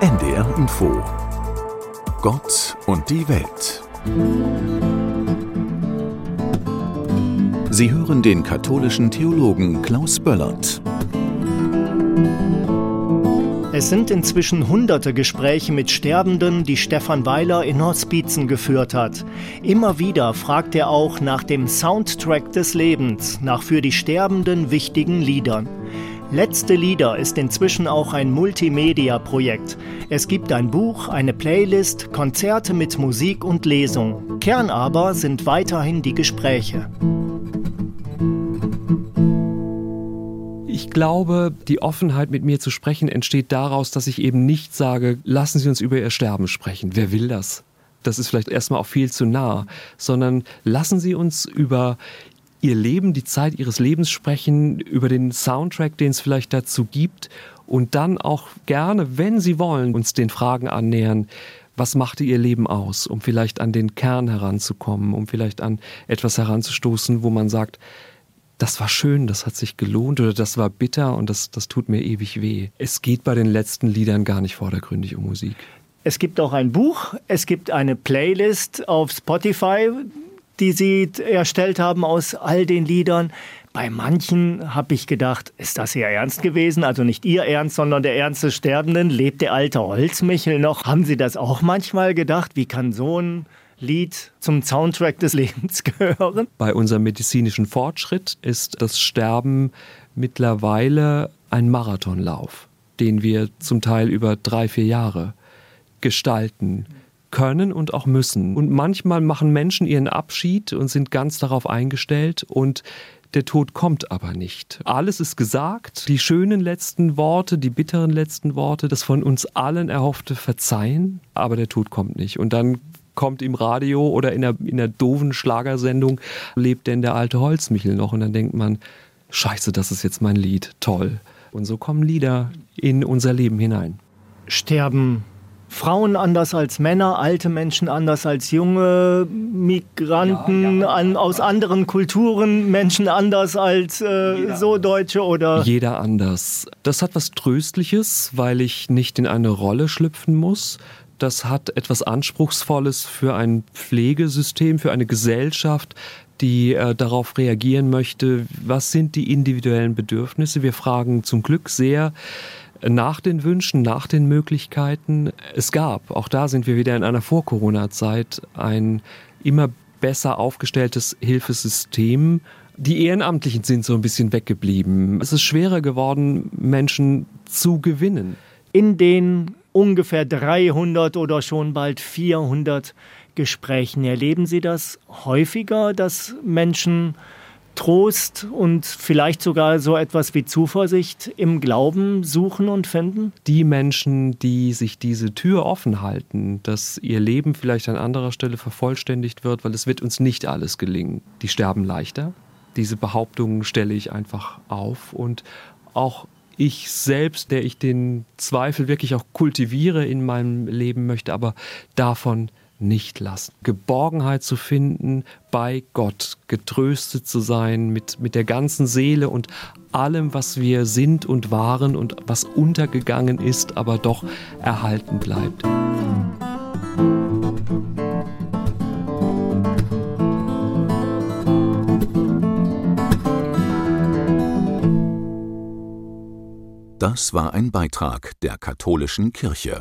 NDR Info Gott und die Welt. Sie hören den katholischen Theologen Klaus Böllert. Es sind inzwischen hunderte Gespräche mit Sterbenden, die Stefan Weiler in Hospizen geführt hat. Immer wieder fragt er auch nach dem Soundtrack des Lebens, nach für die Sterbenden wichtigen Liedern. Letzte Lieder ist inzwischen auch ein Multimedia-Projekt. Es gibt ein Buch, eine Playlist, Konzerte mit Musik und Lesung. Kern aber sind weiterhin die Gespräche. Ich glaube, die Offenheit mit mir zu sprechen entsteht daraus, dass ich eben nicht sage, lassen Sie uns über Ihr Sterben sprechen. Wer will das? Das ist vielleicht erstmal auch viel zu nah, sondern lassen Sie uns über ihr Leben, die Zeit ihres Lebens sprechen, über den Soundtrack, den es vielleicht dazu gibt und dann auch gerne, wenn sie wollen, uns den Fragen annähern, was machte ihr Leben aus, um vielleicht an den Kern heranzukommen, um vielleicht an etwas heranzustoßen, wo man sagt, das war schön, das hat sich gelohnt oder das war bitter und das, das tut mir ewig weh. Es geht bei den letzten Liedern gar nicht vordergründig um Musik. Es gibt auch ein Buch, es gibt eine Playlist auf Spotify, die sie erstellt haben aus all den Liedern. Bei manchen habe ich gedacht, ist das ihr Ernst gewesen? Also nicht ihr Ernst, sondern der Ernst des Sterbenden. Lebt der alte Holzmichel noch? Haben Sie das auch manchmal gedacht? Wie kann so ein Lied zum Soundtrack des Lebens gehören? Bei unserem medizinischen Fortschritt ist das Sterben mittlerweile ein Marathonlauf, den wir zum Teil über drei, vier Jahre gestalten können und auch müssen. Und manchmal machen Menschen ihren Abschied und sind ganz darauf eingestellt und der Tod kommt aber nicht. Alles ist gesagt, die schönen letzten Worte, die bitteren letzten Worte, das von uns allen erhoffte Verzeihen, aber der Tod kommt nicht. Und dann kommt im Radio oder in der, in der doofen Schlagersendung, lebt denn der alte Holzmichel noch? Und dann denkt man, scheiße, das ist jetzt mein Lied, toll. Und so kommen Lieder in unser Leben hinein. Sterben Frauen anders als Männer, alte Menschen anders als junge Migranten ja, ja. An, aus anderen Kulturen, Menschen anders als äh, so Deutsche oder. Jeder anders. Das hat was Tröstliches, weil ich nicht in eine Rolle schlüpfen muss. Das hat etwas Anspruchsvolles für ein Pflegesystem, für eine Gesellschaft, die äh, darauf reagieren möchte, was sind die individuellen Bedürfnisse. Wir fragen zum Glück sehr nach den Wünschen, nach den Möglichkeiten. Es gab, auch da sind wir wieder in einer Vor-Corona-Zeit, ein immer besser aufgestelltes Hilfesystem. Die Ehrenamtlichen sind so ein bisschen weggeblieben. Es ist schwerer geworden, Menschen zu gewinnen. In den ungefähr 300 oder schon bald 400 Gesprächen erleben Sie das häufiger, dass Menschen Trost und vielleicht sogar so etwas wie Zuversicht im Glauben suchen und finden? Die Menschen, die sich diese Tür offen halten, dass ihr Leben vielleicht an anderer Stelle vervollständigt wird, weil es wird uns nicht alles gelingen, die sterben leichter. Diese Behauptungen stelle ich einfach auf und auch ich selbst, der ich den Zweifel wirklich auch kultiviere in meinem Leben möchte, aber davon nicht lassen. Geborgenheit zu finden bei Gott, getröstet zu sein mit, mit der ganzen Seele und allem, was wir sind und waren und was untergegangen ist, aber doch erhalten bleibt. Das war ein Beitrag der katholischen Kirche.